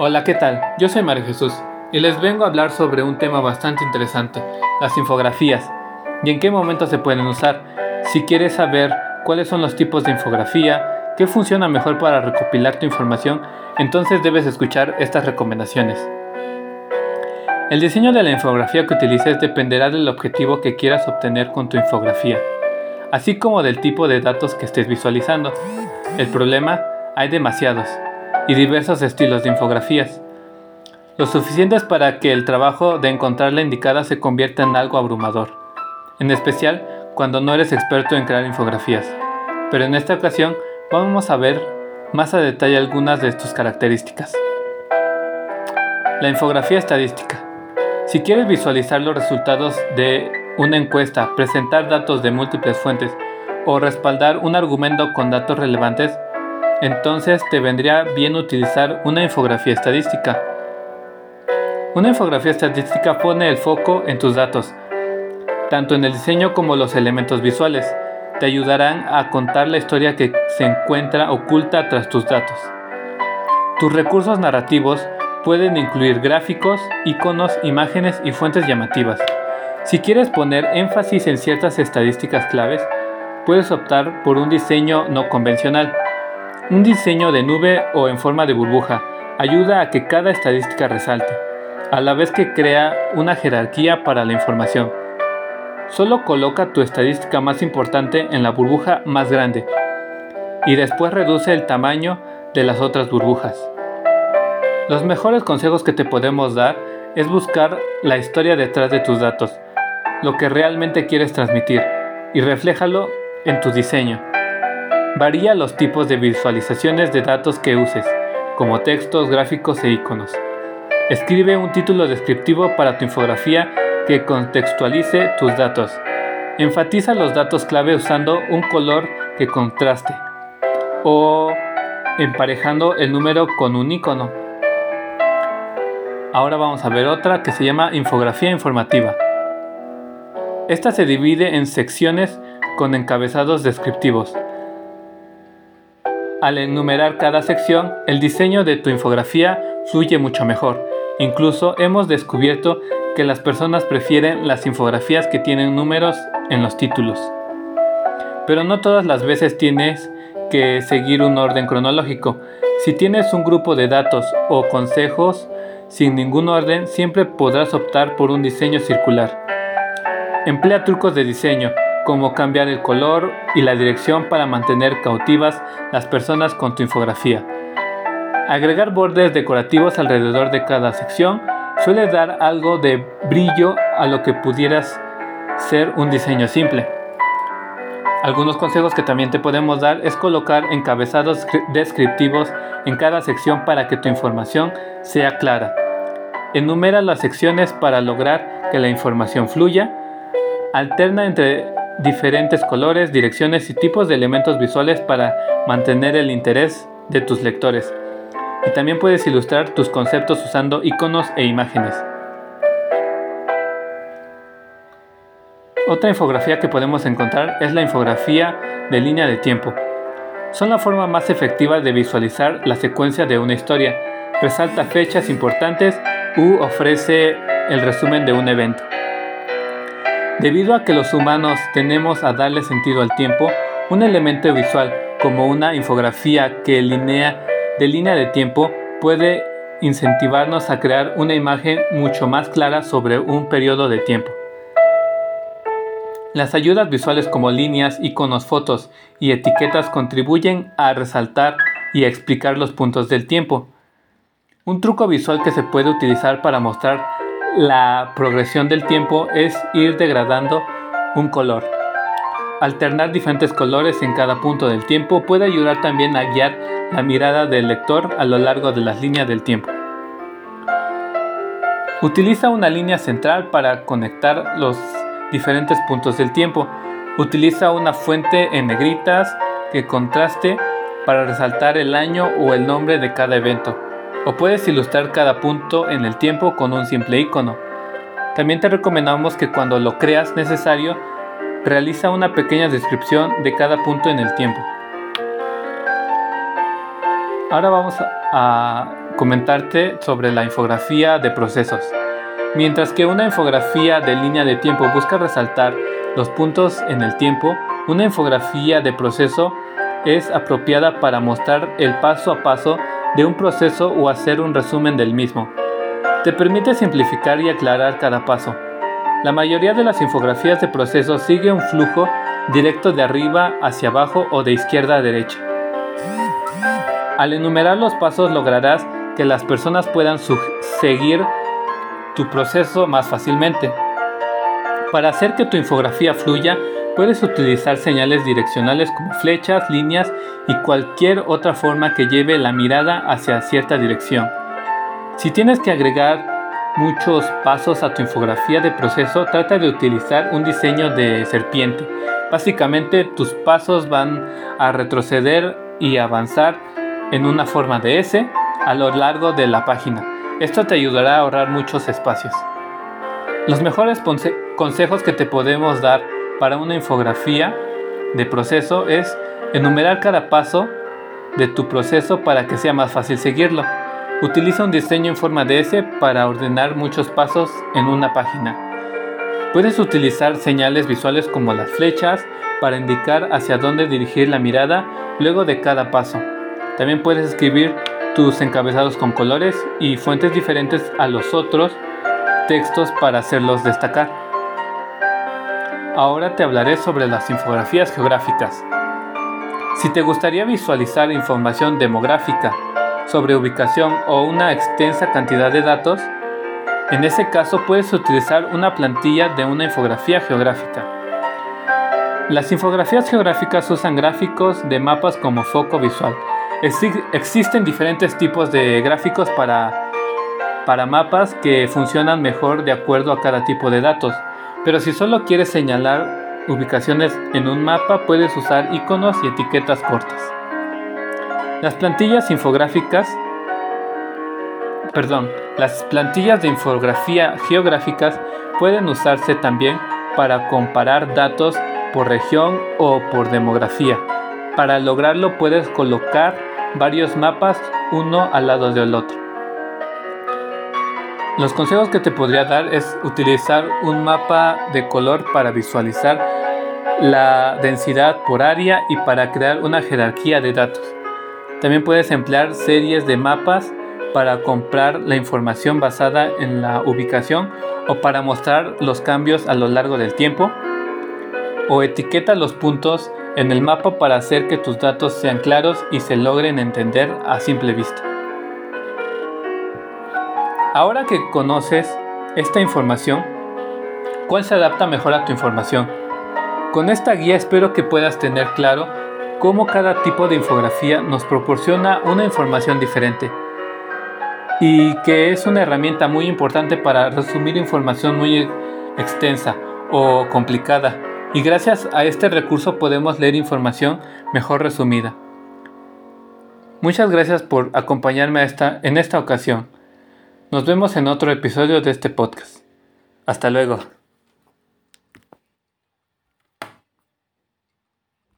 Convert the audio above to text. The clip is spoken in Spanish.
Hola, ¿qué tal? Yo soy Mario Jesús y les vengo a hablar sobre un tema bastante interesante, las infografías, y en qué momento se pueden usar. Si quieres saber cuáles son los tipos de infografía, qué funciona mejor para recopilar tu información, entonces debes escuchar estas recomendaciones. El diseño de la infografía que utilices dependerá del objetivo que quieras obtener con tu infografía, así como del tipo de datos que estés visualizando. El problema, hay demasiados y diversos estilos de infografías, lo suficientes para que el trabajo de encontrar la indicada se convierta en algo abrumador, en especial cuando no eres experto en crear infografías. Pero en esta ocasión vamos a ver más a detalle algunas de tus características. La infografía estadística. Si quieres visualizar los resultados de una encuesta, presentar datos de múltiples fuentes o respaldar un argumento con datos relevantes, entonces te vendría bien utilizar una infografía estadística. Una infografía estadística pone el foco en tus datos, tanto en el diseño como los elementos visuales. Te ayudarán a contar la historia que se encuentra oculta tras tus datos. Tus recursos narrativos pueden incluir gráficos, iconos, imágenes y fuentes llamativas. Si quieres poner énfasis en ciertas estadísticas claves, puedes optar por un diseño no convencional. Un diseño de nube o en forma de burbuja ayuda a que cada estadística resalte, a la vez que crea una jerarquía para la información. Solo coloca tu estadística más importante en la burbuja más grande y después reduce el tamaño de las otras burbujas. Los mejores consejos que te podemos dar es buscar la historia detrás de tus datos, lo que realmente quieres transmitir, y refléjalo en tu diseño. Varía los tipos de visualizaciones de datos que uses, como textos, gráficos e iconos. Escribe un título descriptivo para tu infografía que contextualice tus datos. Enfatiza los datos clave usando un color que contraste o emparejando el número con un icono. Ahora vamos a ver otra que se llama infografía informativa. Esta se divide en secciones con encabezados descriptivos. Al enumerar cada sección, el diseño de tu infografía fluye mucho mejor. Incluso hemos descubierto que las personas prefieren las infografías que tienen números en los títulos. Pero no todas las veces tienes que seguir un orden cronológico. Si tienes un grupo de datos o consejos sin ningún orden, siempre podrás optar por un diseño circular. Emplea trucos de diseño como cambiar el color y la dirección para mantener cautivas las personas con tu infografía. Agregar bordes decorativos alrededor de cada sección suele dar algo de brillo a lo que pudieras ser un diseño simple. Algunos consejos que también te podemos dar es colocar encabezados descriptivos en cada sección para que tu información sea clara. Enumera las secciones para lograr que la información fluya. Alterna entre diferentes colores, direcciones y tipos de elementos visuales para mantener el interés de tus lectores. Y también puedes ilustrar tus conceptos usando iconos e imágenes. Otra infografía que podemos encontrar es la infografía de línea de tiempo. Son la forma más efectiva de visualizar la secuencia de una historia. Resalta fechas importantes u ofrece el resumen de un evento. Debido a que los humanos tenemos a darle sentido al tiempo, un elemento visual como una infografía que linea, de línea de tiempo puede incentivarnos a crear una imagen mucho más clara sobre un periodo de tiempo. Las ayudas visuales como líneas, iconos, fotos y etiquetas contribuyen a resaltar y a explicar los puntos del tiempo. Un truco visual que se puede utilizar para mostrar la progresión del tiempo es ir degradando un color. Alternar diferentes colores en cada punto del tiempo puede ayudar también a guiar la mirada del lector a lo largo de las líneas del tiempo. Utiliza una línea central para conectar los diferentes puntos del tiempo. Utiliza una fuente en negritas que contraste para resaltar el año o el nombre de cada evento o puedes ilustrar cada punto en el tiempo con un simple icono. También te recomendamos que cuando lo creas necesario, realiza una pequeña descripción de cada punto en el tiempo. Ahora vamos a comentarte sobre la infografía de procesos. Mientras que una infografía de línea de tiempo busca resaltar los puntos en el tiempo, una infografía de proceso es apropiada para mostrar el paso a paso de un proceso o hacer un resumen del mismo. Te permite simplificar y aclarar cada paso. La mayoría de las infografías de proceso sigue un flujo directo de arriba hacia abajo o de izquierda a derecha. Al enumerar los pasos lograrás que las personas puedan seguir tu proceso más fácilmente. Para hacer que tu infografía fluya, puedes utilizar señales direccionales como flechas, líneas y cualquier otra forma que lleve la mirada hacia cierta dirección. Si tienes que agregar muchos pasos a tu infografía de proceso, trata de utilizar un diseño de serpiente. Básicamente tus pasos van a retroceder y avanzar en una forma de S a lo largo de la página. Esto te ayudará a ahorrar muchos espacios. Los mejores consejos que te podemos dar para una infografía de proceso es enumerar cada paso de tu proceso para que sea más fácil seguirlo. Utiliza un diseño en forma de S para ordenar muchos pasos en una página. Puedes utilizar señales visuales como las flechas para indicar hacia dónde dirigir la mirada luego de cada paso. También puedes escribir tus encabezados con colores y fuentes diferentes a los otros textos para hacerlos destacar. Ahora te hablaré sobre las infografías geográficas. Si te gustaría visualizar información demográfica sobre ubicación o una extensa cantidad de datos, en ese caso puedes utilizar una plantilla de una infografía geográfica. Las infografías geográficas usan gráficos de mapas como foco visual. existen diferentes tipos de gráficos para para mapas que funcionan mejor de acuerdo a cada tipo de datos. Pero si solo quieres señalar ubicaciones en un mapa, puedes usar iconos y etiquetas cortas. Las plantillas infográficas, perdón, las plantillas de infografía geográficas pueden usarse también para comparar datos por región o por demografía. Para lograrlo puedes colocar varios mapas uno al lado del otro. Los consejos que te podría dar es utilizar un mapa de color para visualizar la densidad por área y para crear una jerarquía de datos. También puedes emplear series de mapas para comprar la información basada en la ubicación o para mostrar los cambios a lo largo del tiempo. O etiqueta los puntos en el mapa para hacer que tus datos sean claros y se logren entender a simple vista. Ahora que conoces esta información, ¿cuál se adapta mejor a tu información? Con esta guía espero que puedas tener claro cómo cada tipo de infografía nos proporciona una información diferente y que es una herramienta muy importante para resumir información muy extensa o complicada y gracias a este recurso podemos leer información mejor resumida. Muchas gracias por acompañarme en esta ocasión. Nos vemos en otro episodio de este podcast. Hasta luego.